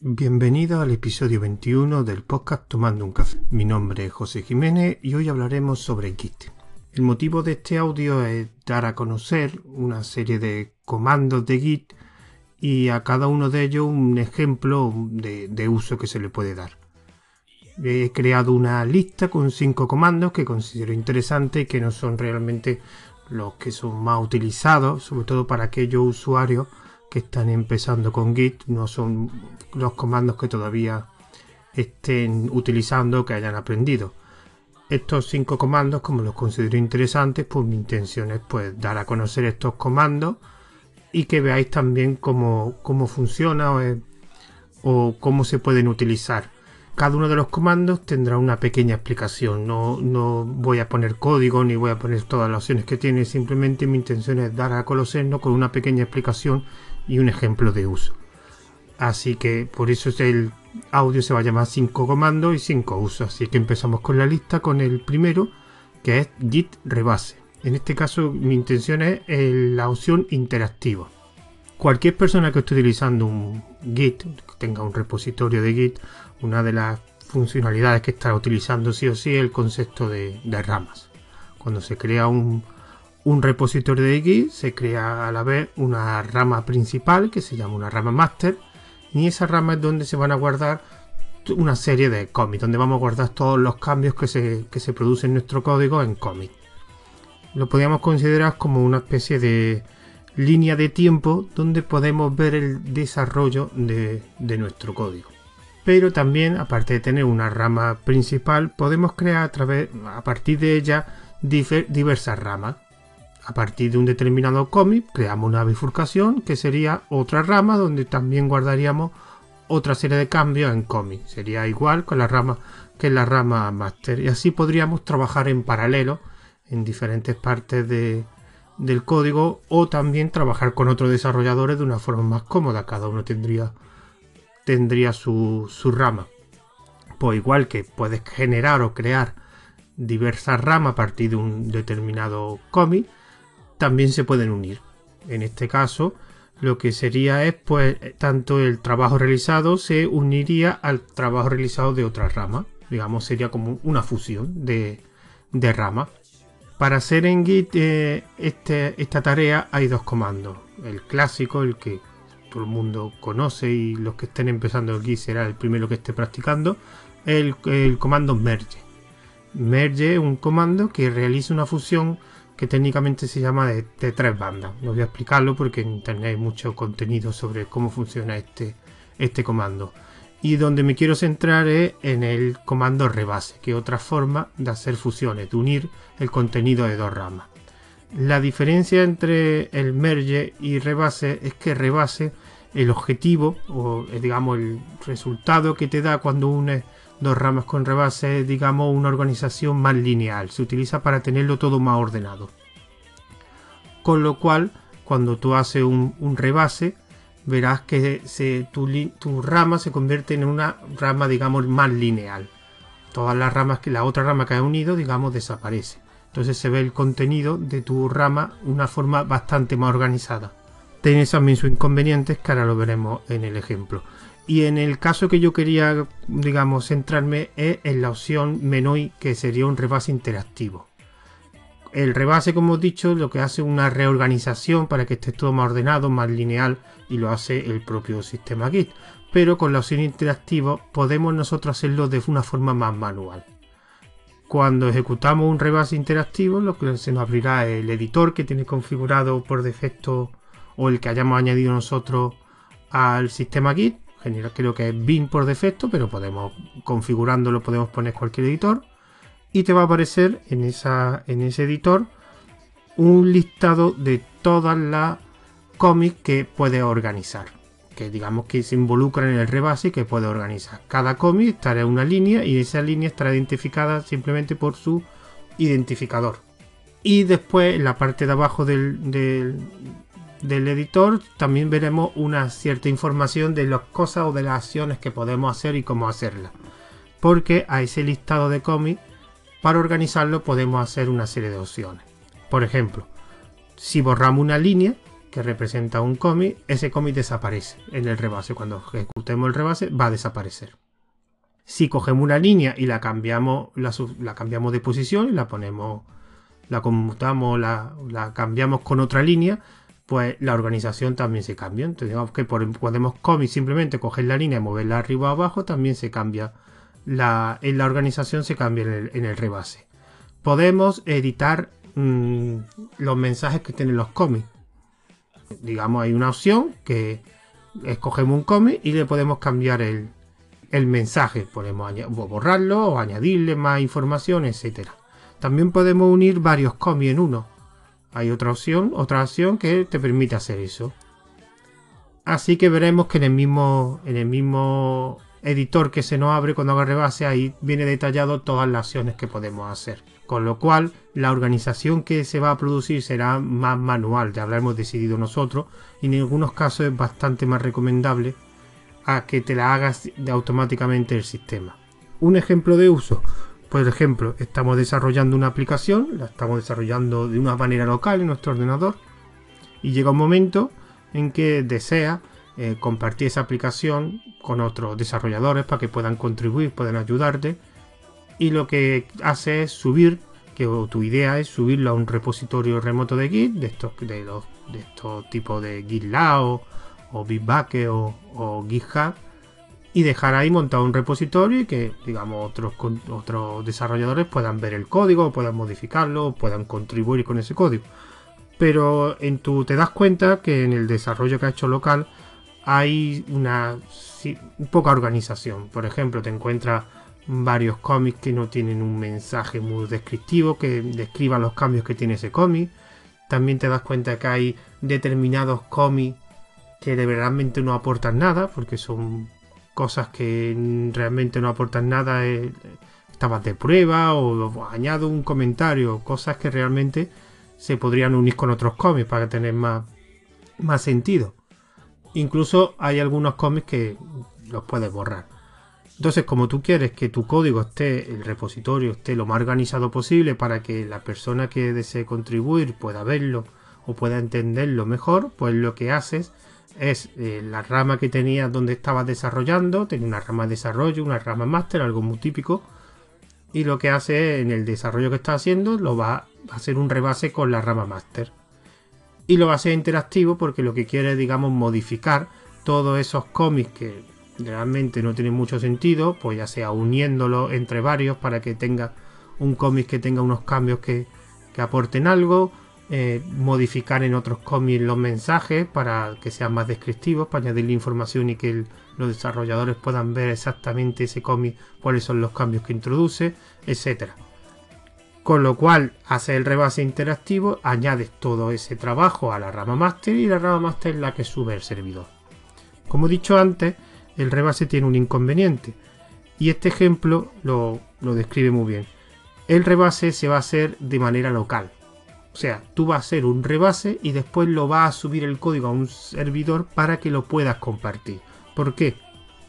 Bienvenido al episodio 21 del podcast Tomando un café. Mi nombre es José Jiménez y hoy hablaremos sobre Git. El motivo de este audio es dar a conocer una serie de comandos de Git y a cada uno de ellos un ejemplo de, uso que se le puede dar. He creado una lista con cinco comandos que considero interesantes y que no son realmente los que son más utilizados, sobre todo para aquellos usuarios que están empezando con Git, no son los comandos que todavía estén utilizando que hayan aprendido estos cinco comandos, como los considero interesantes, pues mi intención es pues dar a conocer estos comandos y que veáis también cómo, cómo funciona o, cómo se pueden utilizar. Cada uno de los comandos tendrá una pequeña explicación. No, no voy a poner código ni voy a poner todas las opciones que tiene. Simplemente mi intención es dar a conocernos con una pequeña explicación y un ejemplo de uso. Así que por eso es el audio se va a llamar 5 comandos y 5 usos. Así que empezamos con la lista con el primero, que es git rebase. En este caso mi intención es la opción interactiva. Cualquier persona que esté utilizando un Git, que tenga un repositorio de Git, una de las funcionalidades que estará utilizando sí o sí es el concepto de, ramas. Cuando se crea un, un repositorio de Git, se crea a la vez una rama principal que se llama una rama master y esa rama es donde se van a guardar una serie de cómics, donde vamos a guardar todos los cambios que se, producen en nuestro código en cómic. Lo podríamos considerar como una especie de línea de tiempo donde podemos ver el desarrollo de, nuestro código. Pero también, aparte de tener una rama principal, podemos crear a, través, a partir de ella diversas ramas. A partir de un determinado cómic creamos una bifurcación que sería otra rama donde también guardaríamos otra serie de cambios en cómic. Sería igual con la rama que la rama master. Y así podríamos trabajar en paralelo en diferentes partes del código o también trabajar con otros desarrolladores de una forma más cómoda. Cada uno tendría, tendría su, su rama. Pues igual que puedes generar o crear diversas ramas a partir de un determinado cómic, también se pueden unir. En este caso, lo que sería es, pues, tanto el trabajo realizado se uniría al trabajo realizado de otra rama. Digamos, sería como una fusión de, de ramas. Para hacer en Git eh, este, esta tarea hay dos comandos. El clásico, el que todo el mundo conoce y los que estén empezando Git será el primero que esté practicando. El, el comando merge. Merge es un comando que realiza una fusión que técnicamente se llama de, tres bandas. No voy a explicarlo porque en internet mucho contenido sobre cómo funciona este, este comando. Y donde me quiero centrar es en el comando rebase, que es otra forma de hacer fusiones, de unir el contenido de dos ramas. La diferencia entre el merge y rebase es que rebase el objetivo o eh, digamos el resultado que te da cuando unes dos ramas con rebase, digamos, una organización más lineal. Se utiliza para tenerlo todo más ordenado. Con lo cual, cuando tú haces un, rebase, verás que se, tu, rama se convierte en una rama, digamos, más lineal. Todas las ramas que la otra rama que ha unido, digamos, desaparece. Entonces se ve el contenido de tu rama una forma bastante más organizada. Tiene también sus inconvenientes que ahora lo veremos en el ejemplo. Y en el caso que yo quería, digamos, centrarme es en la opción menú que sería un rebase interactivo. El rebase, como he dicho, lo que hace es una reorganización para que esté todo más ordenado, más lineal y lo hace el propio sistema Git. Pero con la opción interactivo podemos nosotros hacerlo de una forma más manual. Cuando ejecutamos un rebase interactivo, lo que se nos abrirá el editor que tiene configurado por defecto o el que hayamos añadido nosotros al sistema Git general creo que es bin por defecto, pero podemos configurándolo podemos poner cualquier editor y te va a aparecer en, esa, en ese editor un listado de todas las cómics que puedes organizar que digamos que se involucran en el rebase y que puede organizar. Cada cómic estará en una línea y esa línea estará identificada simplemente por su identificador. Y después en la parte de abajo del editor también veremos una cierta información de las cosas o de las acciones que podemos hacer y cómo hacerlas. Porque a ese listado de cómics, para organizarlo podemos hacer una serie de opciones. Por ejemplo, si borramos una línea, que representa un cómic, ese cómic desaparece en el rebase. Cuando ejecutemos el rebase va a desaparecer. Si cogemos una línea y la cambiamos, la, cambiamos de posición y la ponemos, la conmutamos, la, cambiamos con otra línea, pues la organización también se cambia. Entonces digamos que podemos cómic simplemente coger la línea y moverla arriba o abajo, también se cambia. La, en la organización se cambia en el rebase. Podemos editar Mm, los mensajes que tienen los cómics. Digamos, hay una opción que escogemos un cómic y le podemos cambiar el, mensaje. Podemos borrarlo o añadirle más información, etcétera. También podemos unir varios cómics en uno. Hay otra opción, otra opción que te permite hacer eso. Así que veremos que en el mismo, en el mismo editor que se nos abre cuando haga rebase, ahí viene detallado todas las acciones que podemos hacer. Con lo cual, la organización que se va a producir será más manual, ya lo hemos decidido nosotros, y en algunos casos es bastante más recomendable a que te la hagas automáticamente el sistema. Un ejemplo de uso, por ejemplo, estamos desarrollando una aplicación, la estamos desarrollando de una manera local en nuestro ordenador, y llega un momento en que desea eh, compartir esa aplicación con otros desarrolladores para que puedan contribuir, puedan ayudarte y lo que hace es subir, que tu idea es subirlo a un repositorio remoto de Git, de estos, de los, de estos tipos de GitLab o, Bitbucket o, o GitHub, y dejar ahí montado un repositorio y que, digamos, otros, otros desarrolladores puedan ver el código, puedan modificarlo, puedan contribuir con ese código. Pero en tu te das cuenta que en el desarrollo que ha hecho local hay una poca organización. Por ejemplo, te encuentras varios cómics que no tienen un mensaje muy descriptivo que describan los cambios que tiene ese cómic. También te das cuenta que hay determinados cómics que de realmente no aportan nada, porque son cosas que realmente no aportan nada. Eh, estabas de prueba o, añado un comentario, cosas que realmente se podrían unir con otros cómics para tener más, más sentido. Incluso hay algunos cómics que los puedes borrar. Entonces, como tú quieres que tu código esté, el repositorio esté lo más organizado posible para que la persona que desee contribuir pueda verlo o pueda entenderlo mejor, pues lo que haces es eh, la rama que tenías donde estabas desarrollando, tenía una rama de desarrollo, una rama máster, algo muy típico, y lo que hace en el desarrollo que está haciendo lo va a hacer un rebase con la rama máster. Y lo va a hacer interactivo porque lo que quiere es, digamos, modificar todos esos cómics que realmente no tiene mucho sentido, pues ya sea uniéndolo entre varios para que tenga un cómic que tenga unos cambios que, aporten algo, eh, modificar en otros cómics los mensajes para que sean más descriptivos, para añadirle información y que los desarrolladores puedan ver exactamente ese cómic, cuáles son los cambios que introduce, etcétera. Con lo cual, hace el rebase interactivo, añades todo ese trabajo a la rama master y la rama master es la que sube el servidor. Como he dicho antes, el rebase tiene un inconveniente. Y este ejemplo lo, describe muy bien. El rebase se va a hacer de manera local. Sea, tú vas a hacer un rebase y después lo vas a subir el código a un servidor para que lo puedas compartir. ¿Por qué?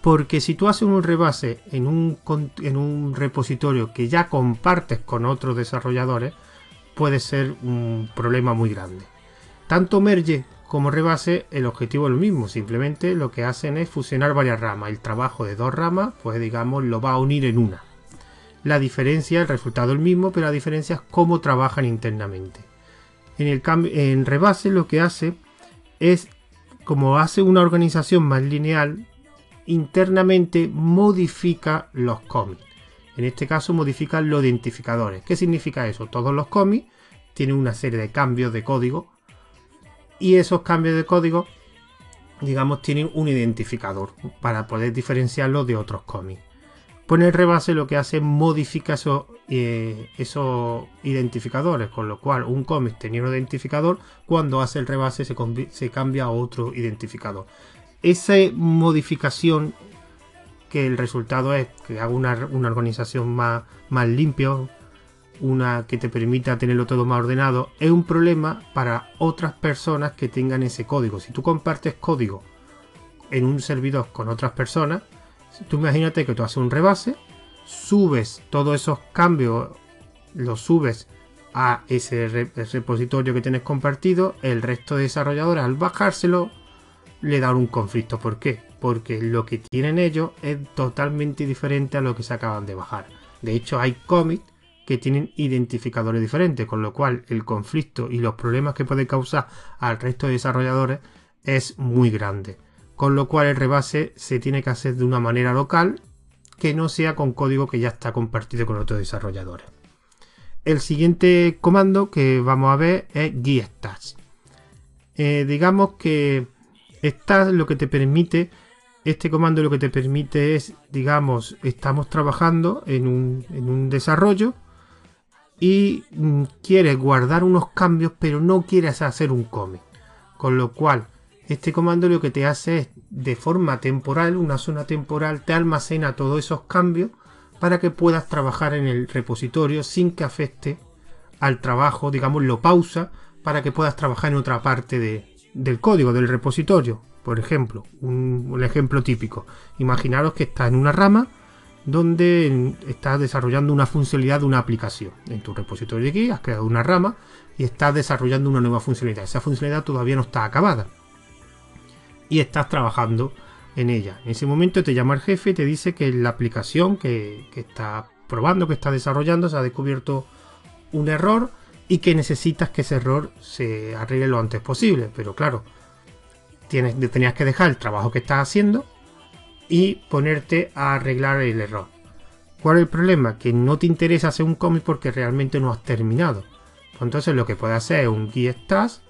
Porque si tú haces un rebase en un, en un repositorio que ya compartes con otros desarrolladores, puede ser un problema muy grande. Tanto Merge como rebase el objetivo es lo mismo, simplemente lo que hacen es fusionar varias ramas. El trabajo de dos ramas, pues digamos, lo va a unir en una. La diferencia, el resultado es el mismo, pero la diferencia es cómo trabajan internamente. En, el en rebase lo que hace es, como hace una organización más lineal, internamente modifica los cómics. En este caso modifica los identificadores. ¿Qué significa eso? Todos los cómics tienen una serie de cambios de código y esos cambios de código, digamos, tienen un identificador para poder diferenciarlos de otros cómics. Pues el rebase lo que hace es modificar esos, eh, esos identificadores, con lo cual un cómic tenía un identificador, cuando hace el rebase se, se cambia a otro identificador. Esa modificación que el resultado es que haga una, organización más, más limpia, una que te permita tenerlo todo más ordenado, es un problema para otras personas que tengan ese código. Si tú compartes código en un servidor con otras personas, tú imagínate que tú haces un rebase, subes todos esos cambios, los subes a ese repositorio que tienes compartido, el resto de desarrolladores al bajárselo le dan un conflicto. ¿Por qué? Porque lo que tienen ellos es totalmente diferente a lo que se acaban de bajar. De hecho, hay commits que tienen identificadores diferentes, con lo cual el conflicto y los problemas que puede causar al resto de desarrolladores es muy grande. Con lo cual el rebase se tiene que hacer de una manera local que no sea con código que ya está compartido con otros desarrolladores. El siguiente comando que vamos a ver es GitStats. Eh, digamos que stats lo que te permite, este comando lo que te permite es, digamos, estamos trabajando en un, en un desarrollo y mm, quieres guardar unos cambios pero no quieres hacer un commit. Con lo cual, este comando lo que te hace es de forma temporal, una zona temporal, te almacena todos esos cambios para que puedas trabajar en el repositorio sin que afecte al trabajo, digamos, lo pausa para que puedas trabajar en otra parte del código, del repositorio. Por ejemplo, un, ejemplo típico. Imaginaros que estás en una rama donde estás desarrollando una funcionalidad de una aplicación. En tu repositorio de aquí has creado una rama y estás desarrollando una nueva funcionalidad. Esa funcionalidad todavía no está acabada. Y estás trabajando en ella. En ese momento te llama el jefe y te dice que la aplicación que, está probando, que está desarrollando, se ha descubierto un error y que necesitas que ese error se arregle lo antes posible. Pero claro, tienes, tenías que dejar el trabajo que estás haciendo y ponerte a arreglar el error. ¿Cuál es el problema? Que no te interesa hacer un cómic porque realmente no has terminado. Pues entonces lo que puedes hacer es un guía stats,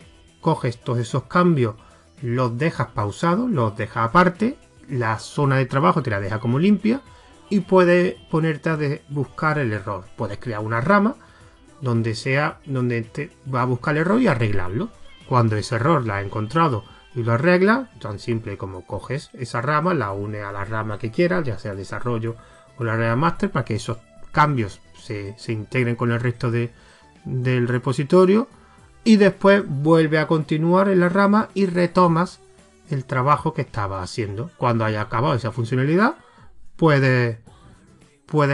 coges todos esos cambios los dejas pausados, los dejas aparte, la zona de trabajo te la deja como limpia y puedes ponerte a buscar el error. Puedes crear una rama donde sea donde te va a buscar el error y arreglarlo. Cuando ese error la ha encontrado y lo arregla, tan simple como coges esa rama, la une a la rama que quieras, ya sea el desarrollo o la rama master, para que esos cambios se, integren con el resto del repositorio y después vuelve a continuar en la rama y retomas el trabajo que estaba haciendo. Cuando haya acabado esa funcionalidad, puedes,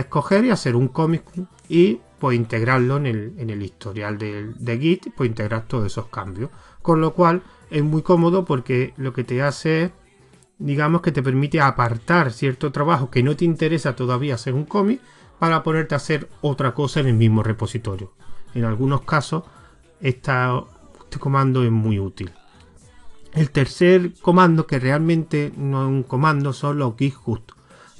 coger y hacer un cómic y pues integrarlo en el, historial de, de, Git, pues integrar todos esos cambios. Con lo cual es muy cómodo porque lo que te hace es, digamos que te permite apartar cierto trabajo que no te interesa todavía hacer un cómic para ponerte a hacer otra cosa en el mismo repositorio. En algunos casos este comando es muy útil. El tercer comando, que realmente no es un comando, son los git.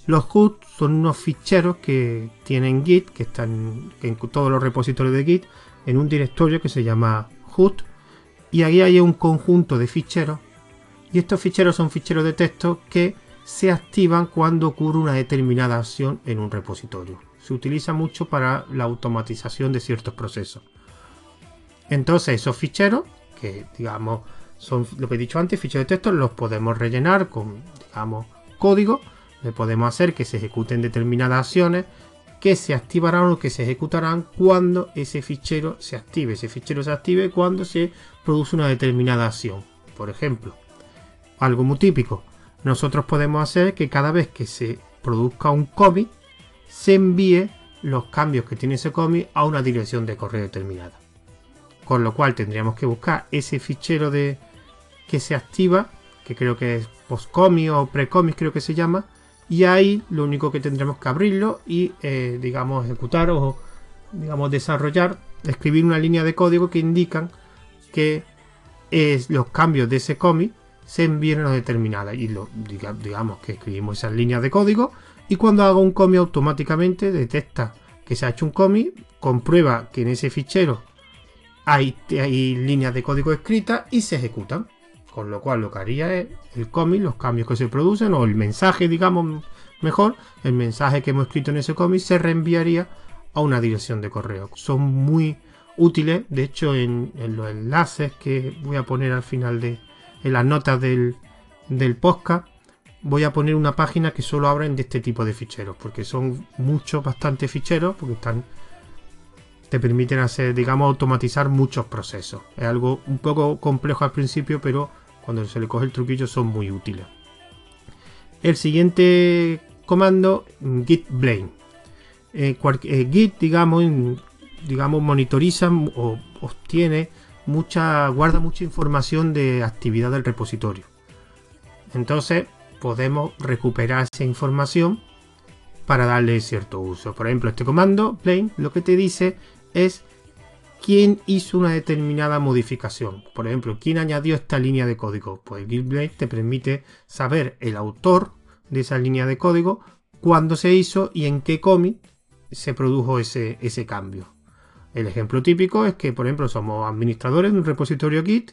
Los host son unos ficheros que tienen Git, que están en todos los repositorios de Git, en un directorio que se llama host. Y ahí hay un conjunto de ficheros. Y estos ficheros son ficheros de texto que se activan cuando ocurre una determinada acción en un repositorio. Se utiliza mucho para la automatización de ciertos procesos. Entonces esos ficheros, que digamos son lo que he dicho antes, ficheros de texto, los podemos rellenar con, digamos, código. Le podemos hacer que se ejecuten determinadas acciones que se activarán o que se ejecutarán cuando ese fichero se active. Ese fichero se active cuando se produce una determinada acción. Por ejemplo, algo muy típico. Nosotros podemos hacer que cada vez que se produzca un cómic, se envíe los cambios que tiene ese cómic a una dirección de correo determinada. Con lo cual tendríamos que buscar ese fichero de que se activa, que creo que es postcomi o precomi creo que se llama. Y ahí lo único que tendremos que abrirlo y eh, digamos ejecutar o digamos desarrollar, escribir una línea de código que indican que es, los cambios de ese commit se envíen a determinada y lo, digamos que escribimos esas líneas de código y cuando haga un commit automáticamente detecta que se ha hecho un commit, comprueba que en ese fichero hay, líneas de código escritas y se ejecutan. Con lo cual lo que haría es el cómic, los cambios que se producen o el mensaje, digamos mejor, el mensaje que hemos escrito en ese cómic se reenviaría a una dirección de correo. Son muy útiles, de hecho en, los enlaces que voy a poner al final de en las notas del, del podcast voy a poner una página que solo abren de este tipo de ficheros porque son muchos, bastantes ficheros porque están te permiten hacer, digamos, automatizar muchos procesos. Es algo un poco complejo al principio, pero cuando se le coge el truquillo son muy útiles. El siguiente comando, git blame. Eh, eh, git, digamos, digamos, monitoriza o obtiene mucha, guarda mucha información de actividad del repositorio. Entonces podemos recuperar esa información para darle cierto uso. Por ejemplo, este comando plain lo que te dice es quién hizo una determinada modificación. Por ejemplo, quién añadió esta línea de código. Pues Git te permite saber el autor de esa línea de código, cuándo se hizo y en qué commit se produjo ese, ese cambio. El ejemplo típico es que, por ejemplo, somos administradores de un repositorio Git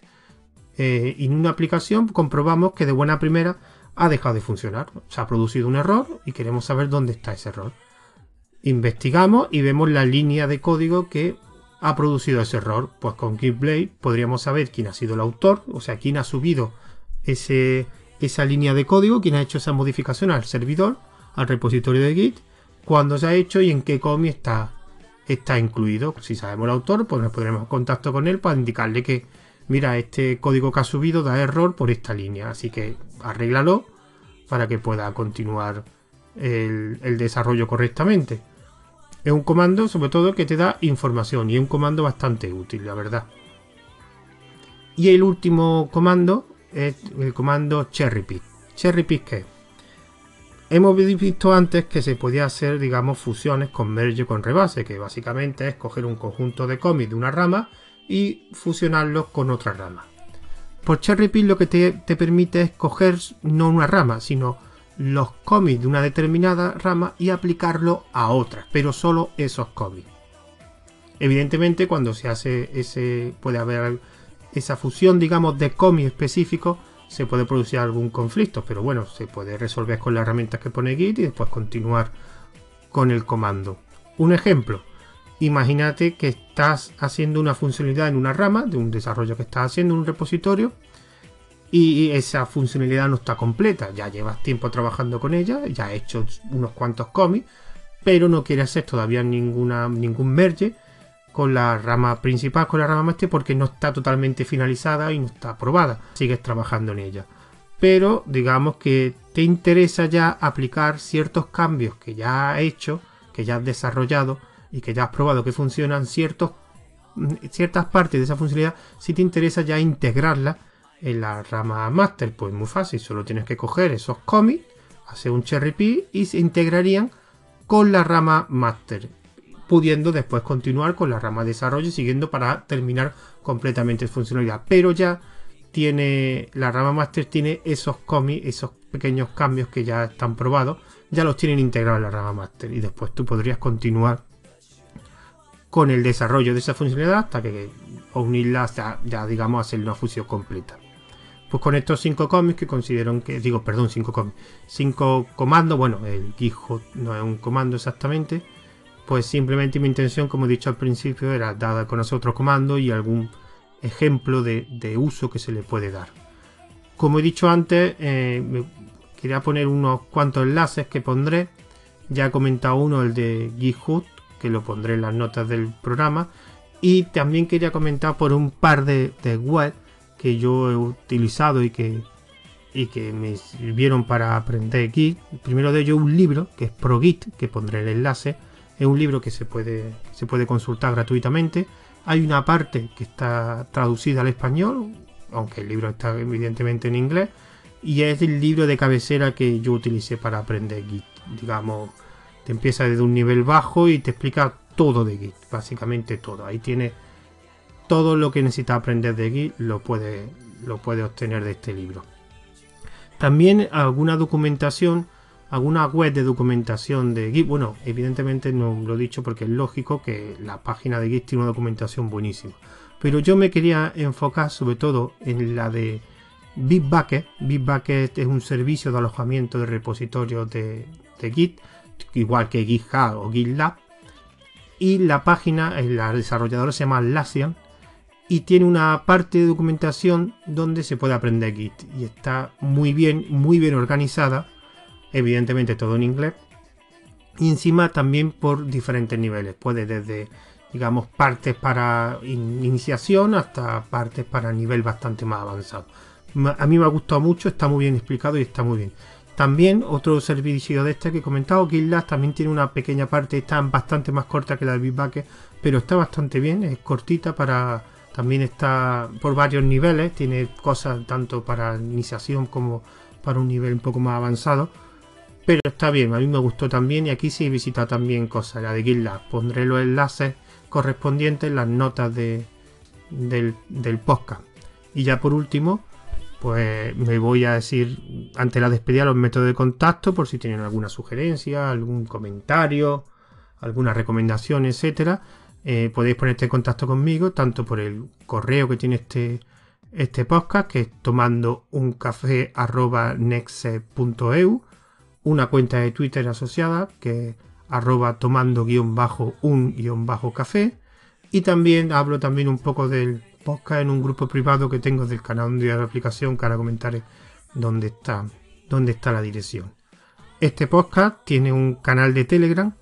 eh, y en una aplicación comprobamos que de buena primera ha dejado de funcionar. Se ha producido un error y queremos saber dónde está ese error. Investigamos y vemos la línea de código que ha producido ese error. Pues con GitBlade podríamos saber quién ha sido el autor, o sea, quién ha subido ese, esa línea de código, quién ha hecho esa modificación al servidor, al repositorio de Git, cuándo se ha hecho y en qué commit está, está incluido. Si sabemos el autor, pues nos pondremos en contacto con él para indicarle que, mira, este código que ha subido da error por esta línea, así que arréglalo para que pueda continuar el, desarrollo correctamente. Es un comando, sobre todo, que te da información y es un comando bastante útil, la verdad. Y el último comando es el comando cherry pick. Cherry pick ¿qué? Hemos visto antes que se podía hacer, digamos, fusiones con merge con rebase, que básicamente es coger un conjunto de cómics de una rama y fusionarlos con otra rama. Por cherry pick lo que te, te permite es coger no una rama, sino los cómics de una determinada rama y aplicarlo a otras, pero solo esos cómics. Evidentemente, cuando se hace ese, puede haber esa fusión, digamos, de cómics específicos, se puede producir algún conflicto, pero bueno, se puede resolver con las herramientas que pone Git y después continuar con el comando. Un ejemplo, imagínate que estás haciendo una funcionalidad en una rama de un desarrollo que estás haciendo en un repositorio y esa funcionalidad no está completa. Ya llevas tiempo trabajando con ella, ya has hecho unos cuantos cómics, pero no quieres hacer todavía ninguna, ningún merge con la rama principal, con la rama master, porque no está totalmente finalizada y no está aprobada. Sigues trabajando en ella. Pero digamos que te interesa ya aplicar ciertos cambios que ya has hecho, que ya has desarrollado y que ya has probado que funcionan, ciertos, ciertas partes de esa funcionalidad, si te interesa ya integrarla en la rama master, pues muy fácil, solo tienes que coger esos commits, hacer un cherry pick y se integrarían con la rama master, pudiendo después continuar con la rama de desarrollo siguiendo para terminar completamente su funcionalidad. Pero ya tiene la rama master tiene esos commits, esos pequeños cambios que ya están probados, ya los tienen integrados en la rama master y después tú podrías continuar con el desarrollo de esa funcionalidad hasta que unirlas ya, ya digamos hacer una fusión completa. Pues con estos cinco cómics que considero que, digo, perdón, cinco cómics, cinco comandos, bueno, el GitHub no es un comando exactamente, pues simplemente mi intención, como he dicho al principio, era dar a conocer otro comando y algún ejemplo de, uso que se le puede dar. Como he dicho antes, eh, quería poner unos cuantos enlaces que pondré. Ya he comentado uno, el de GitHub, que lo pondré en las notas del programa. Y también quería comentar por un par de, de web que yo he utilizado y que, y que me sirvieron para aprender Git. El primero de ellos un libro que es ProGit, que pondré el enlace. Es un libro que se puede, se puede consultar gratuitamente. Hay una parte que está traducida al español, aunque el libro está evidentemente en inglés. Y es el libro de cabecera que yo utilicé para aprender Git. Digamos, te empieza desde un nivel bajo y te explica todo de Git, básicamente todo. Ahí tiene todo lo que necesita aprender de Git lo puede, lo puede obtener de este libro. También alguna documentación, alguna web de documentación de Git. Bueno, evidentemente no lo he dicho porque es lógico que la página de Git tiene una documentación buenísima. Pero yo me quería enfocar sobre todo en la de Bitbucket. Bitbucket es un servicio de alojamiento de repositorios de Git, igual que GitHub o GitLab. Y la página, la desarrolladora se llama Lassian y tiene una parte de documentación donde se puede aprender Git y está muy bien, muy bien organizada, evidentemente todo en inglés y encima también por diferentes niveles, puede desde digamos partes para iniciación hasta partes para nivel bastante más avanzado. A mí me ha gustado mucho, está muy bien explicado y está muy bien. También otro servicio de este que he comentado, GitLab, también tiene una pequeña parte, está bastante más corta que la de Bitbucket, pero está bastante bien, es cortita para... También está por varios niveles, tiene cosas tanto para iniciación como para un nivel un poco más avanzado. Pero está bien, a mí me gustó también y aquí sí visita también cosas, la de GitLab. Pondré los enlaces correspondientes en las notas de, del, del podcast. Y ya por último, pues me voy a decir ante la despedida los métodos de contacto por si tienen alguna sugerencia, algún comentario, alguna recomendación, etcétera. Eh, podéis ponerte en contacto conmigo tanto por el correo que tiene este, este podcast, que es tomando un café una cuenta de Twitter asociada, que es arroba tomando guion bajo un guion bajo café, y también hablo también un poco del podcast en un grupo privado que tengo del canal de la aplicación, que ahora comentaré dónde está, dónde está la dirección. Este podcast tiene un canal de Telegram,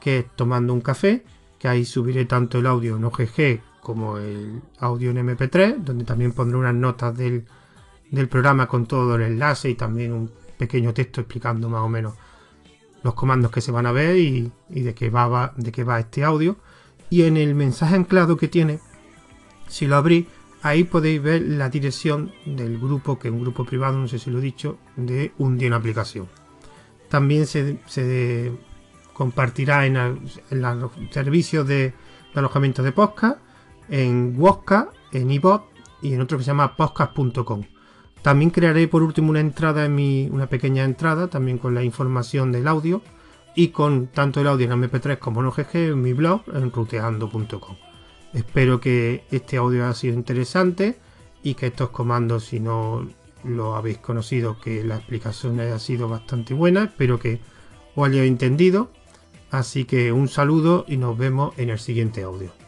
que es Tomando un Café, que ahí subiré tanto el audio en OGG como el audio en MP3, donde también pondré unas notas del, programa con todo el enlace y también un pequeño texto explicando más o menos los comandos que se van a ver y, de, qué va, de qué va este audio. Y en el mensaje anclado que tiene, si lo abrí, ahí podéis ver la dirección del grupo, que es un grupo privado, no sé si lo he dicho, de un día en aplicación. También se, compartirá en, los servicios de, alojamiento de podcast en Wosca, en iBot y en otro que se llama podcast.com. También crearé por último una entrada en mi, una pequeña entrada, también con la información del audio y con tanto el audio en MP3 como en OGG en mi blog en ruteando.com. Espero que este audio haya sido interesante y que estos comandos, si no lo habéis conocido, que la explicación haya sido bastante buena. Espero que os haya entendido. Así que un saludo y nos vemos en el siguiente audio.